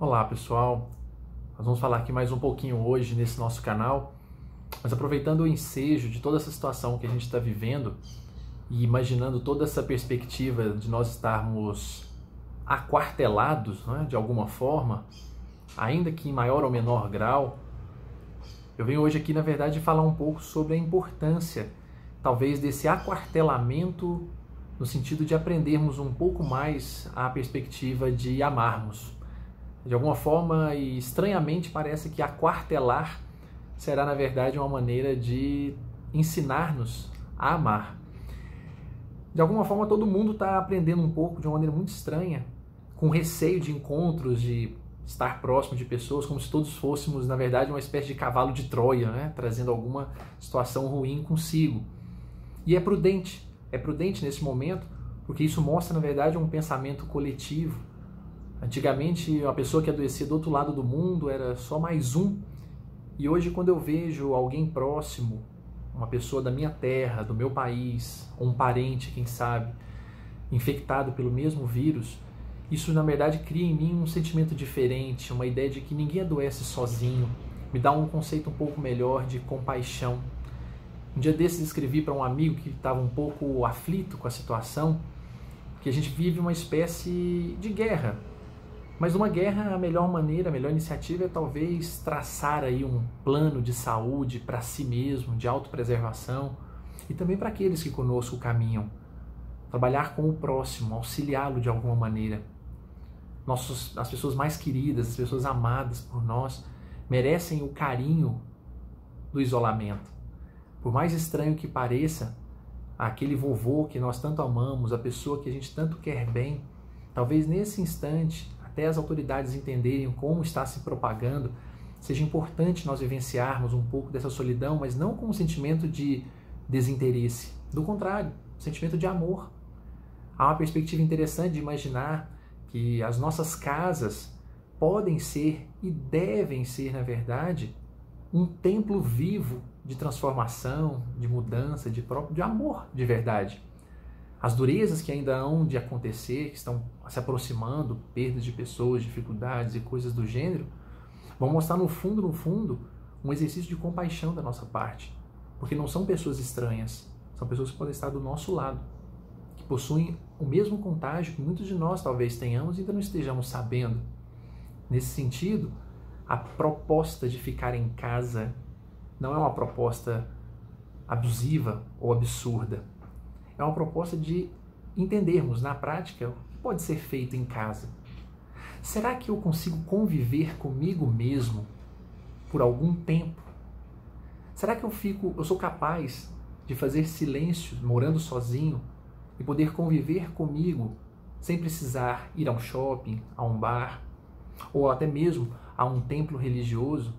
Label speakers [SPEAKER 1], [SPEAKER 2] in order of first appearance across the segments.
[SPEAKER 1] Olá pessoal, nós vamos falar aqui mais um pouquinho hoje nesse nosso canal, mas aproveitando o ensejo de toda essa situação que a gente está vivendo e imaginando toda essa perspectiva de nós estarmos aquartelados né, de alguma forma, ainda que em maior ou menor grau, eu venho hoje aqui na verdade falar um pouco sobre a importância talvez desse aquartelamento no sentido de aprendermos um pouco mais a perspectiva de amarmos. De alguma forma e estranhamente parece que aquartelar será na verdade uma maneira de ensinar-nos a amar. De alguma forma todo mundo está aprendendo um pouco de uma maneira muito estranha, com receio de encontros, de estar próximo de pessoas, como se todos fôssemos na verdade uma espécie de cavalo de Troia, né? trazendo alguma situação ruim consigo. E é prudente é prudente nesse momento, porque isso mostra, na verdade, um pensamento coletivo. Antigamente, a pessoa que adoecia do outro lado do mundo era só mais um. E hoje, quando eu vejo alguém próximo, uma pessoa da minha terra, do meu país, ou um parente, quem sabe, infectado pelo mesmo vírus, isso na verdade cria em mim um sentimento diferente, uma ideia de que ninguém adoece sozinho, me dá um conceito um pouco melhor de compaixão. Um dia desses escrevi para um amigo que estava um pouco aflito com a situação, que a gente vive uma espécie de guerra. Mas uma guerra, a melhor maneira, a melhor iniciativa é talvez traçar aí um plano de saúde para si mesmo, de autopreservação e também para aqueles que conosco caminham. Trabalhar com o próximo, auxiliá-lo de alguma maneira. Nossos, as pessoas mais queridas, as pessoas amadas por nós, merecem o carinho do isolamento. Por mais estranho que pareça, aquele vovô que nós tanto amamos, a pessoa que a gente tanto quer bem, talvez nesse instante, até as autoridades entenderem como está se propagando, seja importante nós vivenciarmos um pouco dessa solidão, mas não com um sentimento de desinteresse. Do contrário, um sentimento de amor. Há uma perspectiva interessante de imaginar que as nossas casas podem ser e devem ser, na verdade, um templo vivo de transformação, de mudança, de próprio, de amor de verdade. As durezas que ainda hão de acontecer, que estão se aproximando, perdas de pessoas, dificuldades e coisas do gênero, vão mostrar no fundo, no fundo, um exercício de compaixão da nossa parte. Porque não são pessoas estranhas, são pessoas que podem estar do nosso lado, que possuem o mesmo contágio que muitos de nós talvez tenhamos e ainda não estejamos sabendo. Nesse sentido, a proposta de ficar em casa não é uma proposta abusiva ou absurda. É uma proposta de entendermos na prática o que pode ser feito em casa. Será que eu consigo conviver comigo mesmo por algum tempo? Será que eu fico, eu sou capaz de fazer silêncio morando sozinho e poder conviver comigo sem precisar ir a um shopping, a um bar ou até mesmo a um templo religioso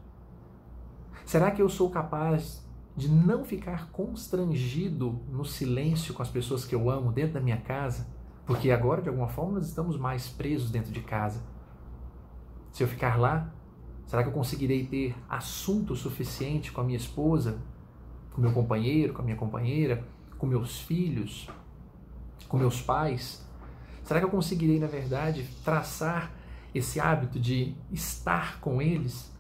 [SPEAKER 1] Será que eu sou capaz de não ficar constrangido no silêncio com as pessoas que eu amo dentro da minha casa? Porque agora, de alguma forma, nós estamos mais presos dentro de casa. Se eu ficar lá, será que eu conseguirei ter assunto suficiente com a minha esposa, com meu companheiro, com a minha companheira, com meus filhos, com meus pais? Será que eu conseguirei, na verdade, traçar esse hábito de estar com eles?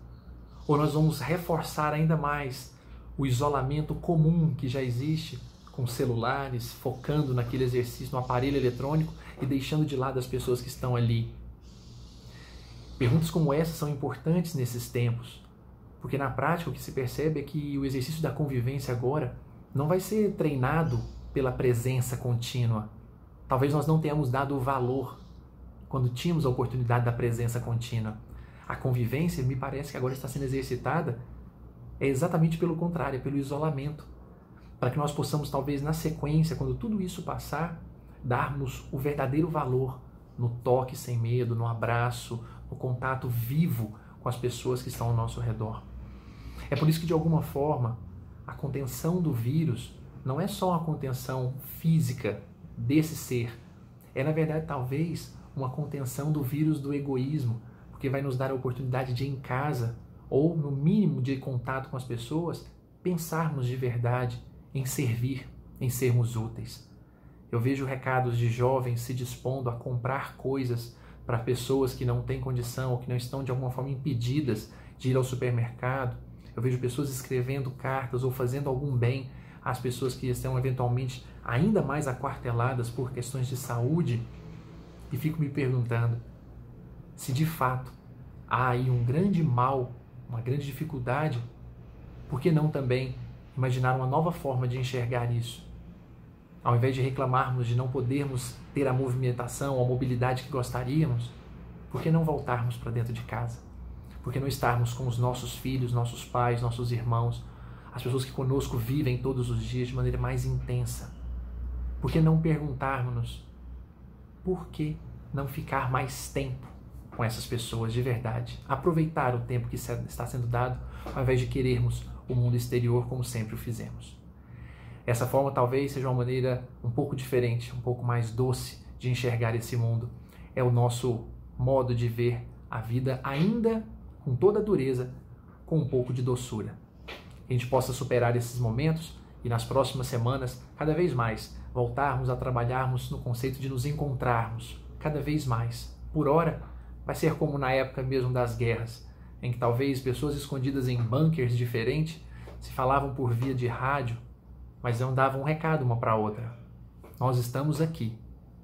[SPEAKER 1] ou nós vamos reforçar ainda mais o isolamento comum que já existe com celulares, focando naquele exercício no aparelho eletrônico e deixando de lado as pessoas que estão ali. Perguntas como essa são importantes nesses tempos, porque na prática o que se percebe é que o exercício da convivência agora não vai ser treinado pela presença contínua. Talvez nós não tenhamos dado o valor quando tínhamos a oportunidade da presença contínua a convivência, me parece que agora está sendo exercitada é exatamente pelo contrário, é pelo isolamento. Para que nós possamos, talvez na sequência, quando tudo isso passar, darmos o verdadeiro valor no toque sem medo, no abraço, no contato vivo com as pessoas que estão ao nosso redor. É por isso que, de alguma forma, a contenção do vírus não é só uma contenção física desse ser, é, na verdade, talvez uma contenção do vírus do egoísmo, porque vai nos dar a oportunidade de em casa, ou no mínimo de contato com as pessoas, pensarmos de verdade em servir, em sermos úteis. Eu vejo recados de jovens se dispondo a comprar coisas para pessoas que não têm condição ou que não estão de alguma forma impedidas de ir ao supermercado. Eu vejo pessoas escrevendo cartas ou fazendo algum bem às pessoas que estão eventualmente ainda mais aquarteladas por questões de saúde e fico me perguntando se de fato há aí um grande mal, uma grande dificuldade, por que não também imaginar uma nova forma de enxergar isso? Ao invés de reclamarmos de não podermos ter a movimentação, a mobilidade que gostaríamos, por que não voltarmos para dentro de casa? Por que não estarmos com os nossos filhos, nossos pais, nossos irmãos, as pessoas que conosco vivem todos os dias de maneira mais intensa? Por que não perguntarmos por que não ficar mais tempo com essas pessoas de verdade? Aproveitar o tempo que está sendo dado, ao invés de querermos o mundo exterior como sempre o fizemos. Essa forma talvez seja uma maneira um pouco diferente, um pouco mais doce de enxergar esse mundo. É o nosso modo de ver a vida, ainda com toda a dureza, com um pouco de doçura. Que a gente possa superar esses momentos e nas próximas semanas, cada vez mais, voltarmos a trabalharmos no conceito de nos encontrarmos, cada vez mais. Por hora, vai ser como na época mesmo das guerras, em que talvez pessoas escondidas em bunkers diferentes se falavam por via de rádio mas não davam um recado uma para a outra. Nós estamos aqui.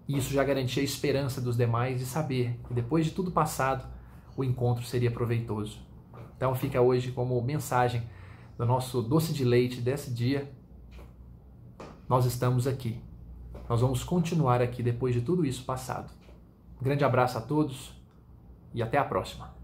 [SPEAKER 1] E isso já garantia a esperança dos demais de saber que depois de tudo passado, o encontro seria proveitoso. Então fica hoje como mensagem do nosso doce de leite desse dia. Nós estamos aqui. Nós vamos continuar aqui depois de tudo isso passado. Um grande abraço a todos e até a próxima.